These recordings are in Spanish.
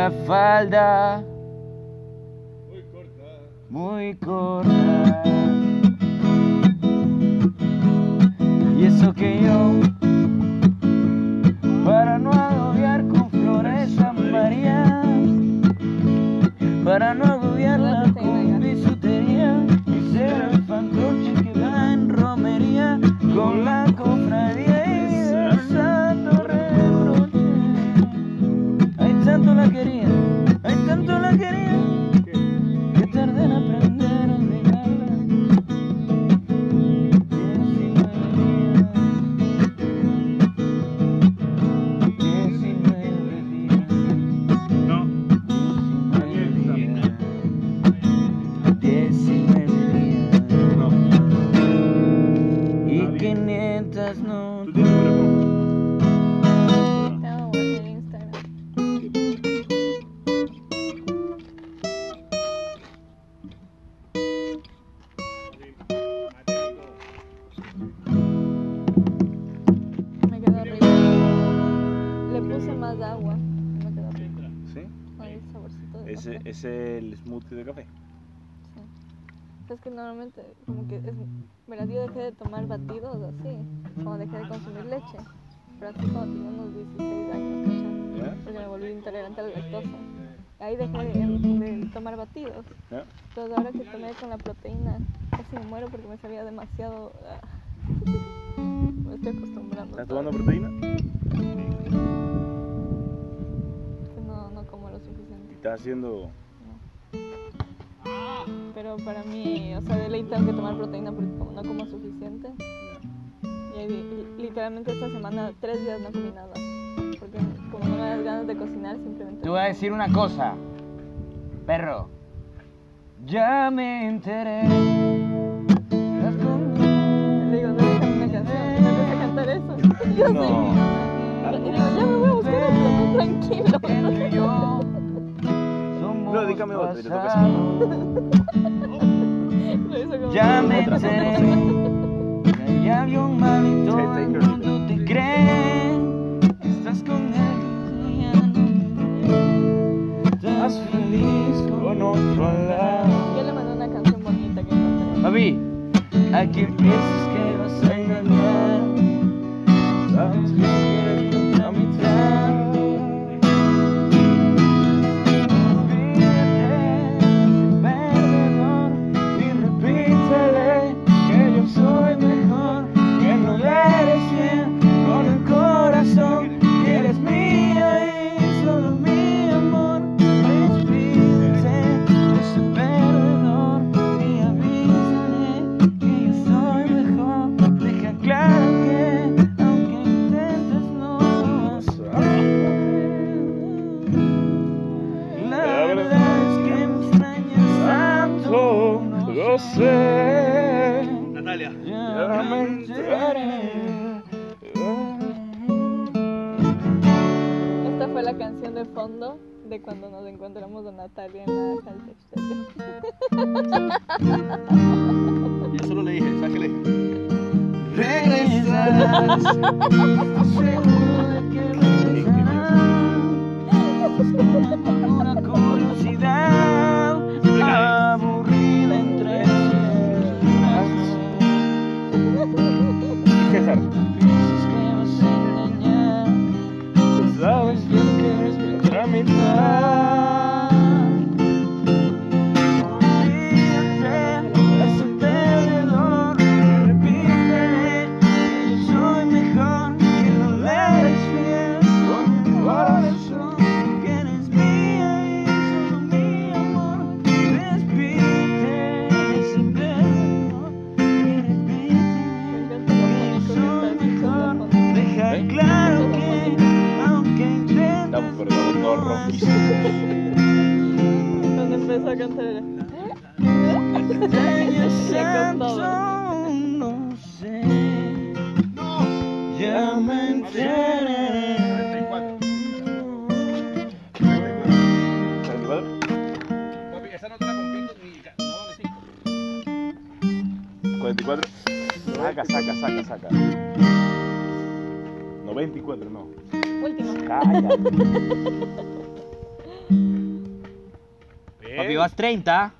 la falda Muy corta. muy corta. Y eso que yo, para no agobiar con flores a María, para no agobiarla con bisutería, y ser el fantoche que va en romería con la la quería, ay, tanto la quería. El saborcito de ¿Ese café. es el smoothie de café? Sí. Es que normalmente, como que es. Mira, yo dejé de tomar batidos así. Como dejé de consumir leche. Pero así cuando tenía unos 16 años. Porque me volví intolerante a la lactosa. Ahí dejé de, de tomar batidos. ¿Ya? Entonces ahora que tomé con la proteína, casi me muero porque me sabía demasiado. ah, me estoy acostumbrando. ¿Estás tomando proteína? Que no, no como lo suficiente. ¿Estás haciendo...? Pero para mí, o sea, de ley tengo que tomar proteína porque como no como suficiente. Y literalmente esta semana, tres días no comí nada. Porque como no me das ganas de cocinar, simplemente. Te voy a decir una cosa, perro. Ya me enteré. Digo, no déjame una canción, empecé a cantar eso. Y yo No. Y digo, ya me voy a buscar otro, no, tranquilo. Dígame otra, le toca como- Ya me enteré. que hay alguien mal y todo el mundo te cree. Estás con él. Estás feliz con otro al lado. Yo le mandé una canción bonita que encontré. Papi, a quién canción de fondo de cuando nos encontramos con Natalia en la Halterstelle. Yo solo le dije, ¿sabes qué le dije? Regresarás, seguro de que regresarás. No, 24, no. Último. Cállate. Papi, vas 30.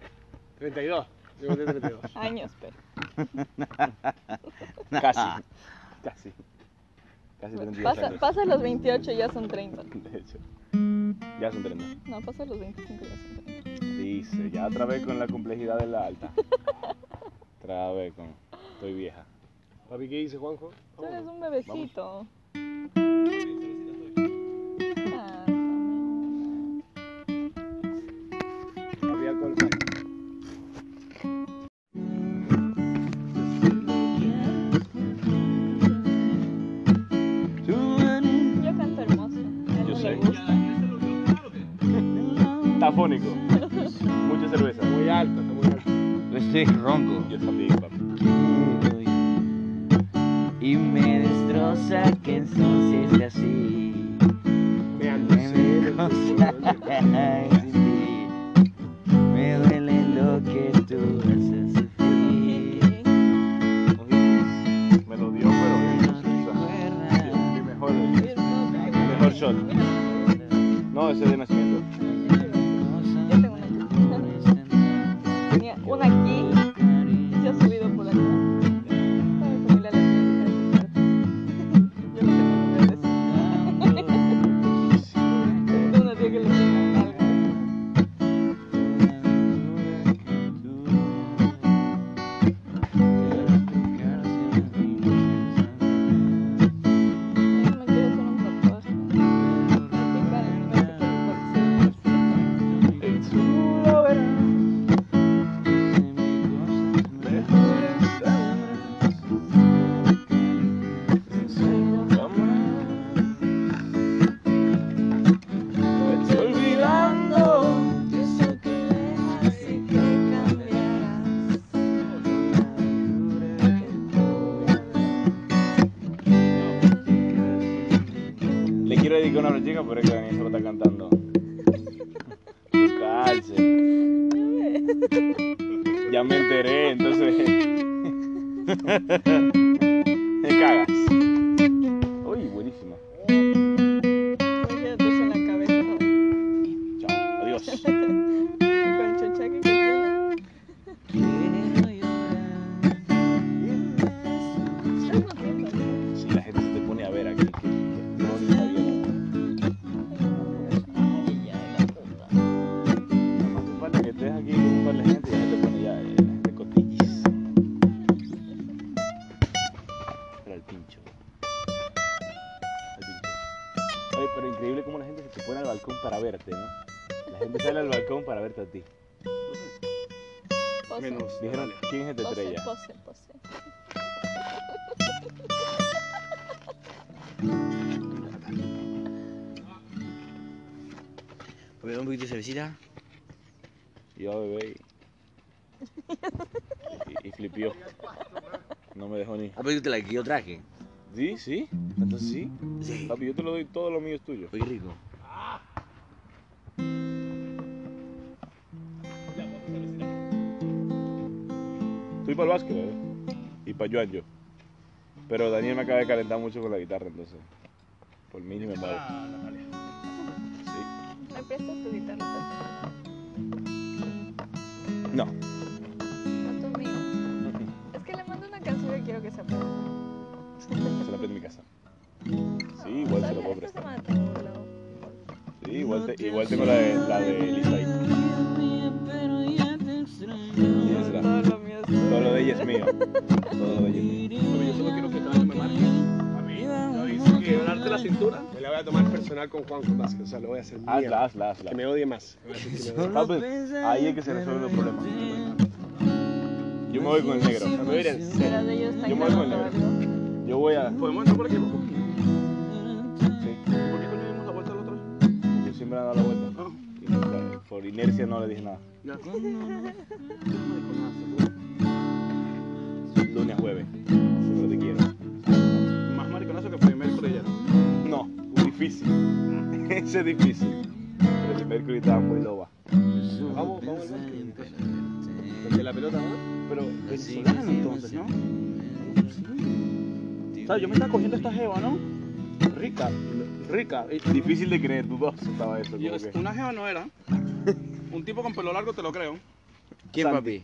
32. Yo voté 32. Años, pero. Casi. Casi. Casi 32 Pasa, años. pasa los 28 y ya son 30. De hecho. Ya son 30. No, pasa los 25 y ya son 30. Dice, ya otra vez con la complejidad de la alta. Otra vez con. Estoy vieja. Papi, ¿qué dice Juanjo? Tú eres un bebecito. Ah, Está fónico. Mucha cerveza. Muy alto, está muy alto. Estoy ronco. Yo también, papi. Y me destroza que entonces así. Me ando Me sin quiero dedicar una chica, pero es que Daniel se está cantando. Calce. Ya me enteré, entonces. Me cagas. Pero increíble cómo la gente se te pone al balcón para verte, ¿no? La gente sale al balcón para verte a ti. Pose, Menos. Dijeron, ¿quién es esta pose, estrella? pose, pose. Papi, un poquito de cervecita. Y yo bebé y, y, y flipió. No me dejó ni. Ah, pero te la que yo traje. ¿Sí? ¿Sí? Entonces sí. Sí. Papi, yo te lo doy, todo lo mío es tuyo. Oye, rico. Estoy para el básquet, ¿eh? Y para Joan yo. Pero Daniel me acaba de calentar mucho con la guitarra, entonces. Por mí ni me muevo. Sí. ¿Me prestas tu guitarra? No. No tu amigo. Es que le mando una canción y quiero que se aprenda. Se la pido en mi casa. Sí, igual se lo puedo Esta prestar. Sí, igual, te- igual tengo la de, la de Lisa ahí. Todo lo de ella es mío. Todo lo de ella es mío. Yo solo quiero que cada me marque. A mí, yo dice que quebrarte la cintura. Me la voy a tomar personal con Juanjo Vázquez. O sea, lo voy a hacer Hazla, mierda. hazla, hazla. Que me odie más. Me va a decir que me odie. Papi, ahí es que se resuelven los problemas. Yo me voy con el negro. Me voy a ir en Yo me voy con el negro. Yo voy a. ¿Podemos entrar por aquí, loco? Sí, ¿Por qué coño dimos la vuelta la otra vez? yo siempre he dado la vuelta. No. Y nunca- por inercia no le dije nada. Ya. Lunes a jueves. Pero te quiero. Más mariconazo que fue miércoles ya. No, difícil. Ese es difícil. Pero el Mercury estaba muy loba. Vamos, vamos al la pelota, ¿no? Pero venezolano entonces, ¿no? ¿Sabes? Yo me estaba cogiendo esta jeva, ¿no? Rica, rica. Difícil de creer, dudó estaba eso. Yo- Como que... una jeva no era. Un tipo con pelo largo te lo creo. ¿Quién, Santi.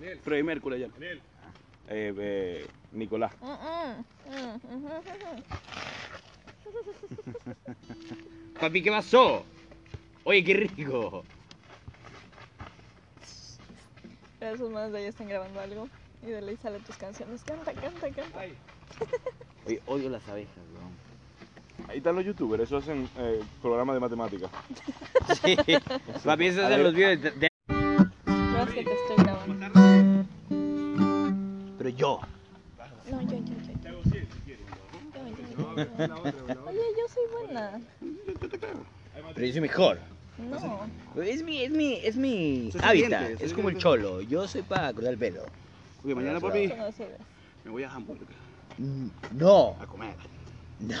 papi? Freddie Mercury ayer. Eh, eh, Nicolás. Mm, mm, mm. Papi, ¿qué pasó? Oye, qué rico. Esos manos de ahí están grabando algo y de ley salen tus canciones. Canta, canta, canta. Oye, odio las abejas, weón. Ahí están los youtubers, eso hacen eh, programas de matemáticas. Sí. Papi, esos son los videos de... de- Creo que te estoy grabando. Pero yo. No, yo, yo, yo. yo. Yo, yo, yo, yo. Oye, yo soy buena. Pero yo soy mejor. No. Es mi, es mi, es mi Soy hábitat. siguiente, soy Es como el siguiente. cholo. Yo soy para cortar el pelo. Porque mañana, papi, me voy a Hamburg Mm, No. a comer. No.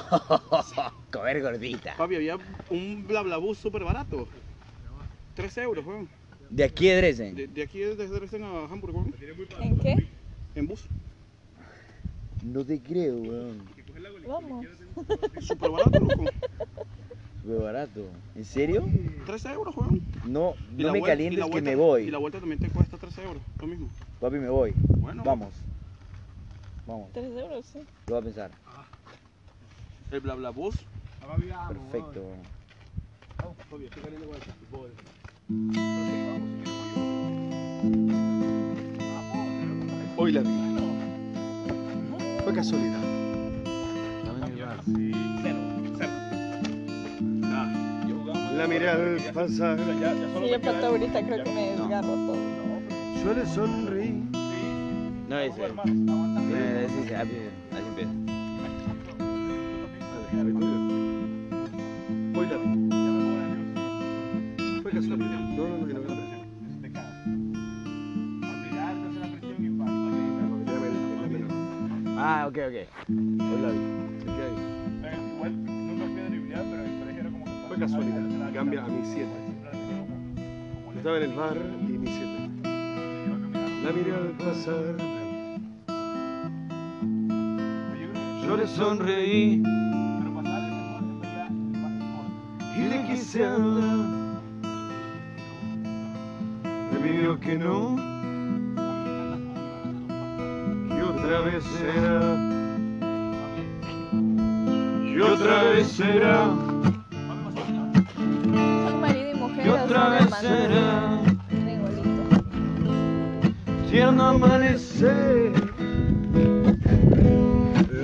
Comer gordita. Papi, había un blablabús súper barato. 13 euros, weón. De aquí de Dresden. De, de aquí desde Dresden a Hamburg, weón. ¿En qué? En bus. No te creo, weón. Vamos. Súper barato, loco. Fue barato. ¿En serio? 13 euros, weón. No, Y no me calientes que me voy. Y la vuelta también te cuesta 13 euros, lo mismo. Papi, me voy. Bueno. Vamos. Vamos, Tres euros, sí. lo voy a pensar. El blablabús. Perfecto. Papi, estoy saliendo con el voy. Hoy la vi. Fue casualidad. Miré al pasar. Si yo pato ahorita creo que me desgarro todo. Yo le sonreí. No, ese. Eh, ese, ese, así así empieza. Estaba en el bar y mi 7. La miré al pasar. Yo le sonreí y le quise hablar. Me pidió que no. Y otra vez será. Y otra vez será. Será. Tierno amanecer.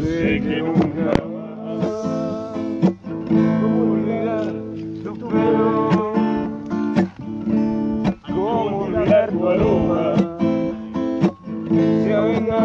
Sé que nunca más cómo olvidar tu pelo, cómo olvidar tu aroma. Si avenga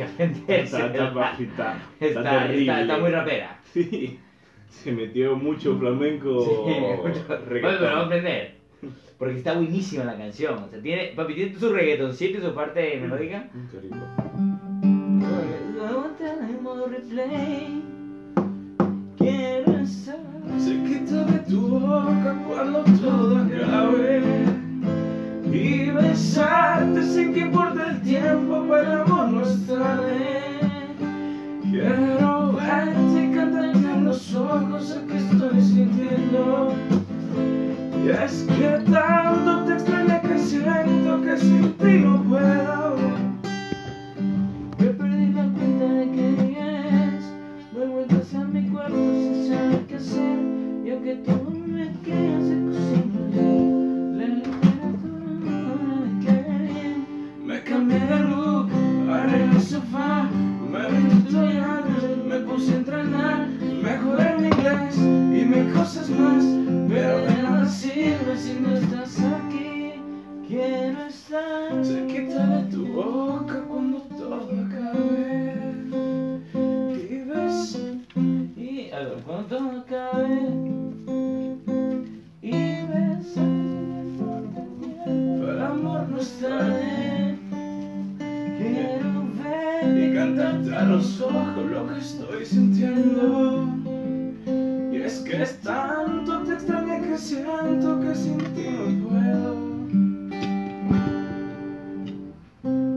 Aprenderse. está, está, está, Está, está está, terrible. está muy rapera. Sí, se metió mucho flamenco. Sí, mucho- pero vamos a aprender. Porque está buenísima la canción. O sea, tiene, papi, tiene su reggaetoncito y su parte melódica. Mm, qué rico. Cerquita de tu boca cuando todo acabe Y besarte sin que importe el tiempo, pues el amor tarde Quiero verte y en los ojos el que estoy sintiendo. Y es que tanto te extrañé que siento que sin ti no puedo. He perdido la cuenta de día es Doy vueltas a mi cuarto sin saber qué hacer. Y aunque todo me queda tanto te extrañé que siento que sin ti no puedo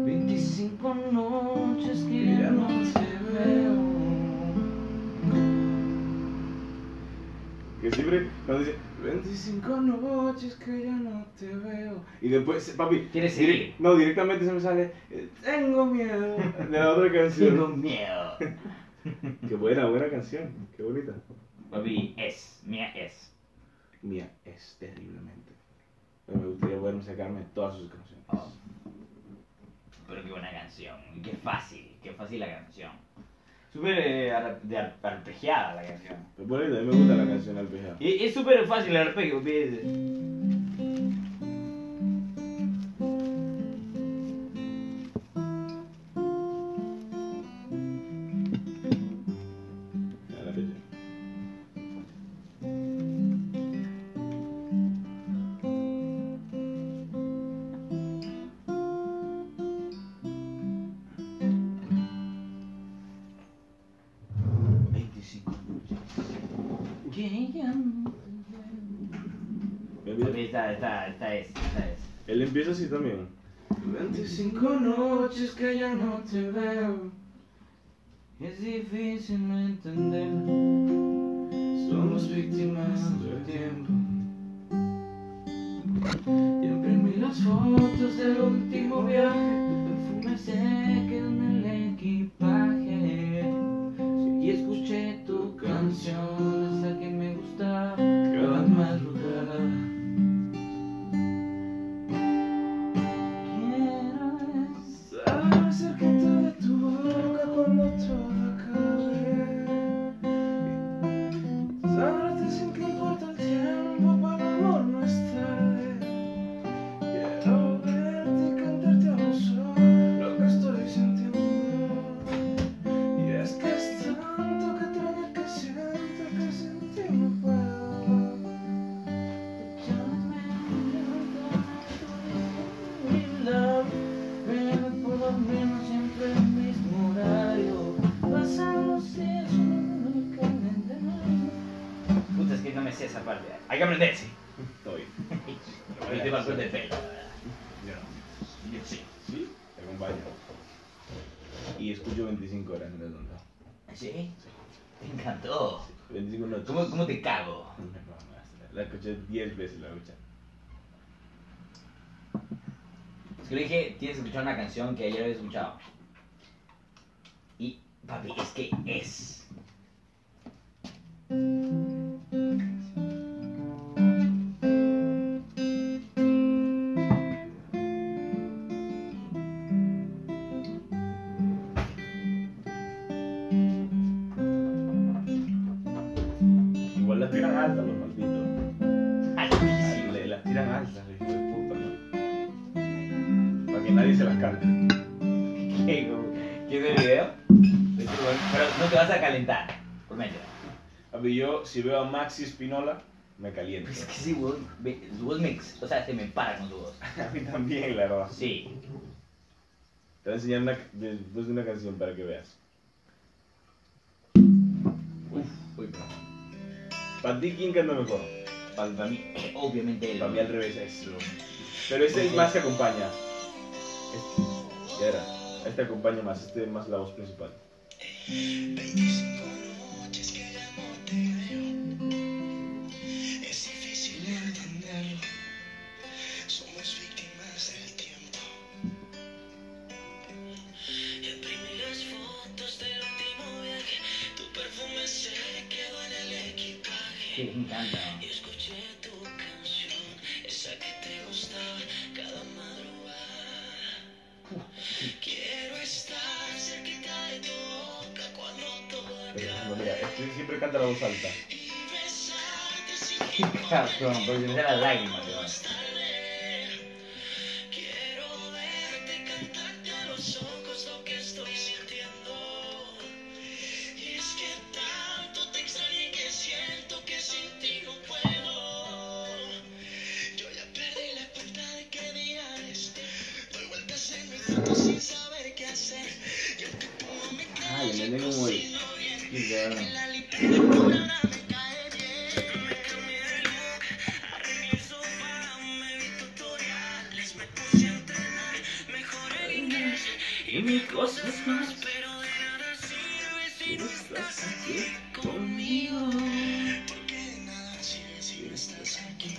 25 noches que ya no te veo Que siempre cuando dice 25 noches que ya no te veo. Y después, papi. Quiere direct- seguir. No, directamente se me sale. eh, Tengo miedo. De la otra Tengo canción. miedo. Qué buena, buena canción. Qué bonita. Papi, es. Mía es. Mía, es terriblemente. Pero me gustaría poderme sacarme todas sus canciones. Oh. Pero qué buena canción. Qué fácil. Qué fácil la canción. Súper eh, ar- de ar- arpegiada la canción. Pero por ahí también me gusta la canción Alpejada. Y es súper fácil el arpegio. papi. Noches que ya no te veo. Es difícil entender. Somos víctimas del tiempo. Y imprimí las fotos del último viaje. Tu perfume se quedó aprenderse. Todo bien. Y te pasó de pelo. Yo no. Yo sí. ¿Sí? Te acompaño. Y escucho 25 horas en el tonto. ¿Sí? Te encantó. 25 noches. ¿Cómo, cómo te cago? No, La escuché 10 veces la escuché. Es que le dije, tienes que escuchar una canción que ayer había escuchado. Y, papi, es que es. Si veo a Maxi Espinola, me caliento. Es que sí, su voz me, o sea, se me para con su voz. A mí también, la verdad. Sí. Te voy a enseñar una, después de una canción para que veas. Uf, uy. Para ti, ¿quién canta mejor? Para, para mí, obviamente él. Para mí al revés, eso. Pero este es más que acompaña. Este, ya era. Este acompaña más, este es más la voz principal. Acabe. no, mira, este siempre canta la voz alta. Cabrón, porque me salen las lágrimas, weón. No estás aquí conmigo. Porque de nada sirve si no estás aquí.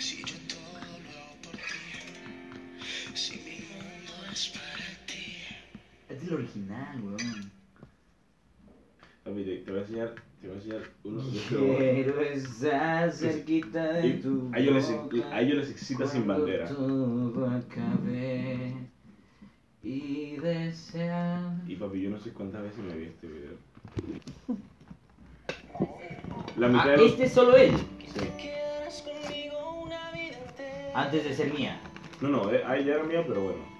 Si yo todo lo hago por ti. Si mi mundo es para ti. Este es el original, weón. A ver, te, te voy a enseñar, te voy a enseñar uno de estos. Quiero estar cerquita de Y tu a ellos les, a ellos les excita sin bandera. todo acabe y desear. Y papi, yo no sé cuántas veces me vi este video. La mitad Ah, de los... este es solo él, Sí. Quedarás conmigo una vida entera. antes de ser mía. No, no, eh, ahí ya era mío, pero bueno.